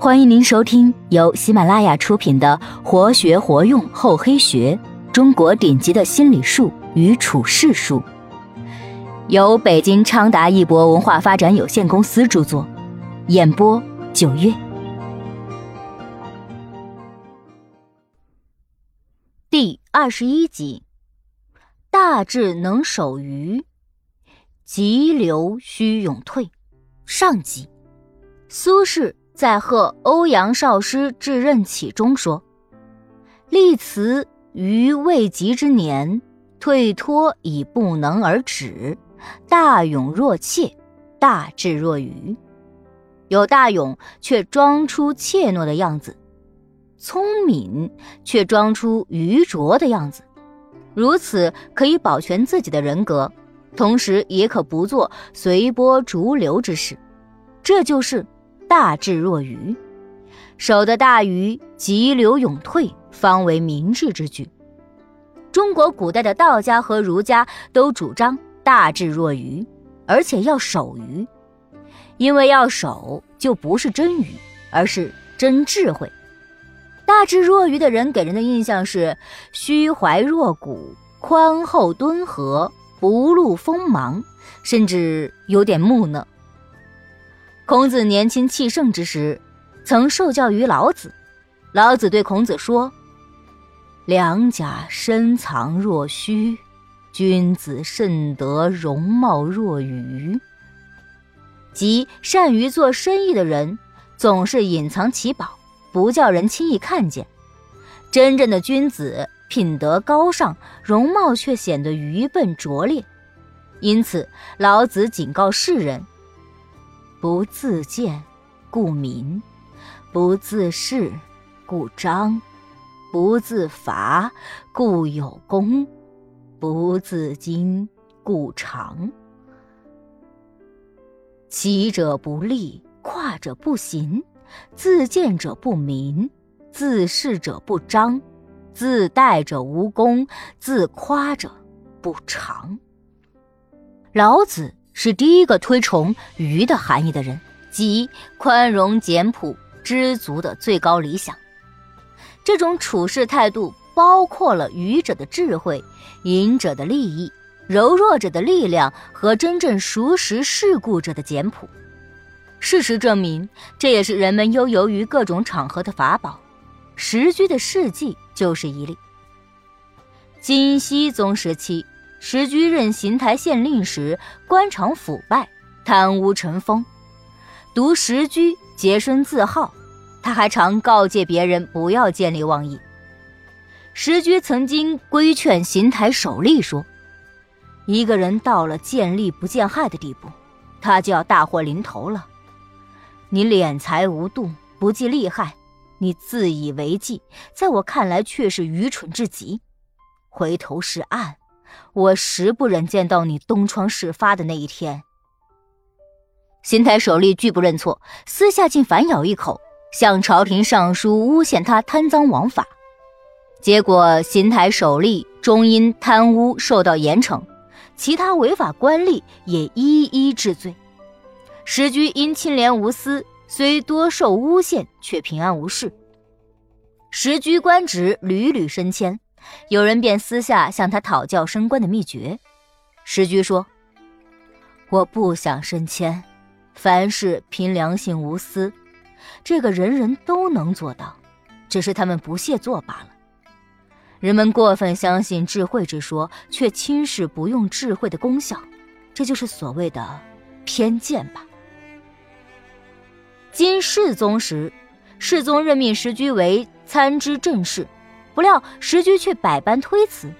欢迎您收听由喜马拉雅出品的《活学活用厚黑学：中国顶级的心理术与处世术》，由北京昌达一博文化发展有限公司著作，演播九月。第二十一集：大智能守愚，急流须勇退。上集，苏轼。在贺欧阳少师至任启中说：“立辞于未及之年，退脱以不能而止。大勇若怯，大智若愚。有大勇却装出怯懦的样子，聪明却装出愚拙的样子。如此可以保全自己的人格，同时也可不做随波逐流之事。这就是。”大智若愚，守得大鱼急流勇退，方为明智之举。中国古代的道家和儒家都主张大智若愚，而且要守愚，因为要守就不是真愚，而是真智慧。大智若愚的人给人的印象是虚怀若谷、宽厚敦和、不露锋芒，甚至有点木讷。孔子年轻气盛之时，曾受教于老子。老子对孔子说：“良甲深藏若虚，君子慎得容貌若愚。”即善于做生意的人，总是隐藏其宝，不叫人轻易看见。真正的君子，品德高尚，容貌却显得愚笨拙劣。因此，老子警告世人。不自见，故明；不自是，故彰；不自伐，故有功；不自矜，故长。起者不立，跨者不行；自见者不明，自是者不彰；自待者无功，自夸者不长。老子。是第一个推崇“愚”的含义的人，即宽容简朴、知足的最高理想。这种处事态度包括了愚者的智慧、隐者的利益、柔弱者的力量和真正熟识世故者的简朴。事实证明，这也是人们悠游于各种场合的法宝。石居的事迹就是一例。金熙宗时期。石居任邢台县令时，官场腐败，贪污成风。读石居洁身自好，他还常告诫别人不要见利忘义。石居曾经规劝邢台守吏说：“一个人到了见利不见害的地步，他就要大祸临头了。你敛财无度，不计利害，你自以为计，在我看来却是愚蠢至极。回头是岸。”我实不忍见到你东窗事发的那一天。邢台首吏拒不认错，私下竟反咬一口，向朝廷上书诬陷他贪赃枉法。结果邢台首吏终因贪污受到严惩，其他违法官吏也一一治罪。石居因清廉无私，虽多受诬陷，却平安无事。石居官职屡屡升迁。有人便私下向他讨教升官的秘诀。石居说：“我不想升迁，凡事凭良心无私，这个人人都能做到，只是他们不屑做罢了。人们过分相信智慧之说，却轻视不用智慧的功效，这就是所谓的偏见吧。”金世宗时，世宗任命石居为参知政事。不料石居却百般推辞，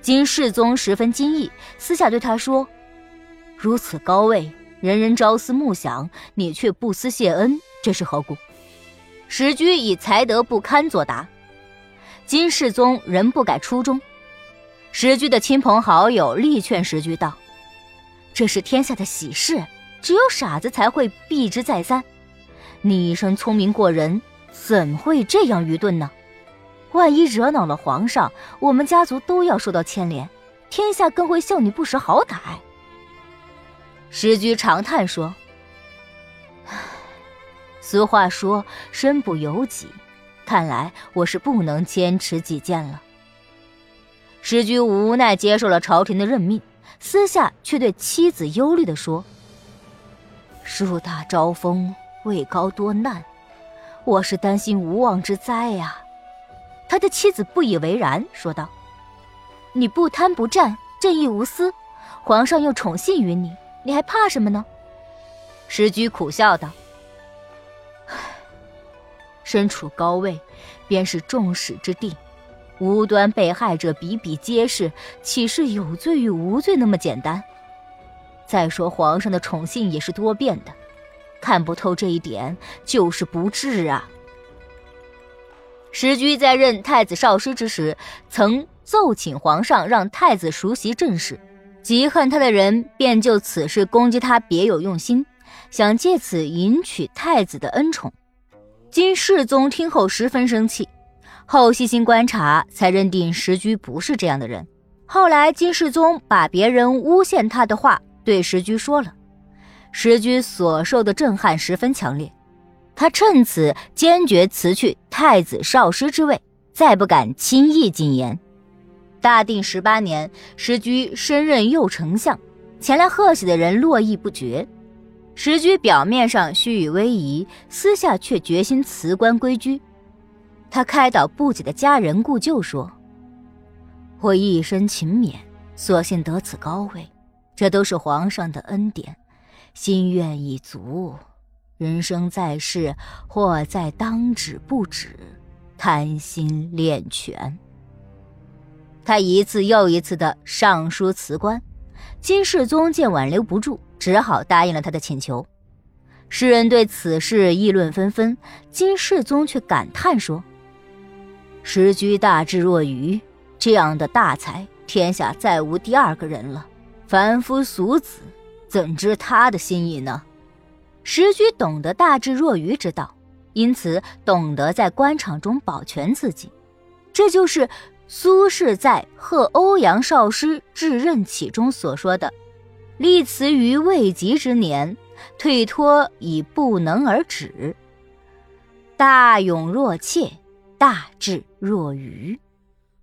金世宗十分惊异，私下对他说：“如此高位，人人朝思暮想，你却不思谢恩，这是何故？”石居以才德不堪作答。金世宗仍不改初衷。石居的亲朋好友力劝石居道：“这是天下的喜事，只有傻子才会避之再三。你一生聪明过人，怎会这样愚钝呢？”万一惹恼了皇上，我们家族都要受到牵连，天下更会笑你不识好歹。石居长叹说：“俗话说“身不由己”，看来我是不能坚持己见了。石居无奈接受了朝廷的任命，私下却对妻子忧虑地说：“树大招风，位高多难，我是担心无妄之灾呀。”他的妻子不以为然，说道：“你不贪不占，正义无私，皇上又宠信于你，你还怕什么呢？”石居苦笑道：“唉，身处高位，便是众矢之的。”无端被害者比比皆是，岂是有罪与无罪那么简单？再说皇上的宠信也是多变的，看不透这一点就是不智啊。石居在任太子少师之时，曾奏请皇上让太子熟悉政事，极恨他的人便就此事攻击他别有用心，想借此赢取太子的恩宠。金世宗听后十分生气。后细心观察，才认定石居不是这样的人。后来金世宗把别人诬陷他的话对石居说了，石居所受的震撼十分强烈，他趁此坚决辞去太子少师之位，再不敢轻易进言。大定十八年，石居升任右丞相，前来贺喜的人络绎不绝。石居表面上虚与委蛇，私下却决心辞官归居。他开导不解的家人故旧说：“我一生勤勉，所幸得此高位，这都是皇上的恩典，心愿已足。人生在世，或在当止不止，贪心恋权。”他一次又一次的上书辞官，金世宗见挽留不住，只好答应了他的请求。世人对此事议论纷纷，金世宗却感叹说。时居大智若愚，这样的大才，天下再无第二个人了。凡夫俗子怎知他的心意呢？时居懂得大智若愚之道，因此懂得在官场中保全自己。这就是苏轼在《贺欧阳少师至任启》中所说的：“立辞于未及之年，退脱以不能而止。大勇若怯。”大智若愚，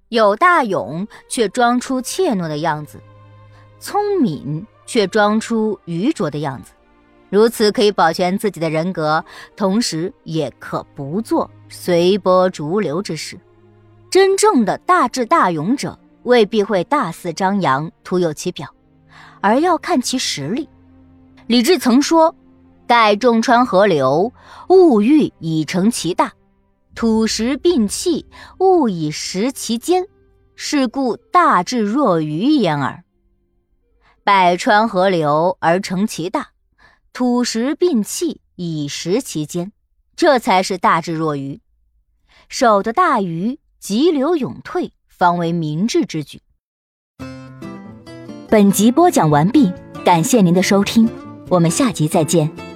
有大勇却装出怯懦的样子，聪明却装出愚拙的样子，如此可以保全自己的人格，同时也可不做随波逐流之事。真正的大智大勇者，未必会大肆张扬、徒有其表，而要看其实力。李治曾说：“盖众川河流，物欲以成其大。”土石并气，物以食其坚，是故大智若愚焉耳。百川河流而成其大，土石并气以食其间，这才是大智若愚。守得大鱼，急流勇退，方为明智之举。本集播讲完毕，感谢您的收听，我们下集再见。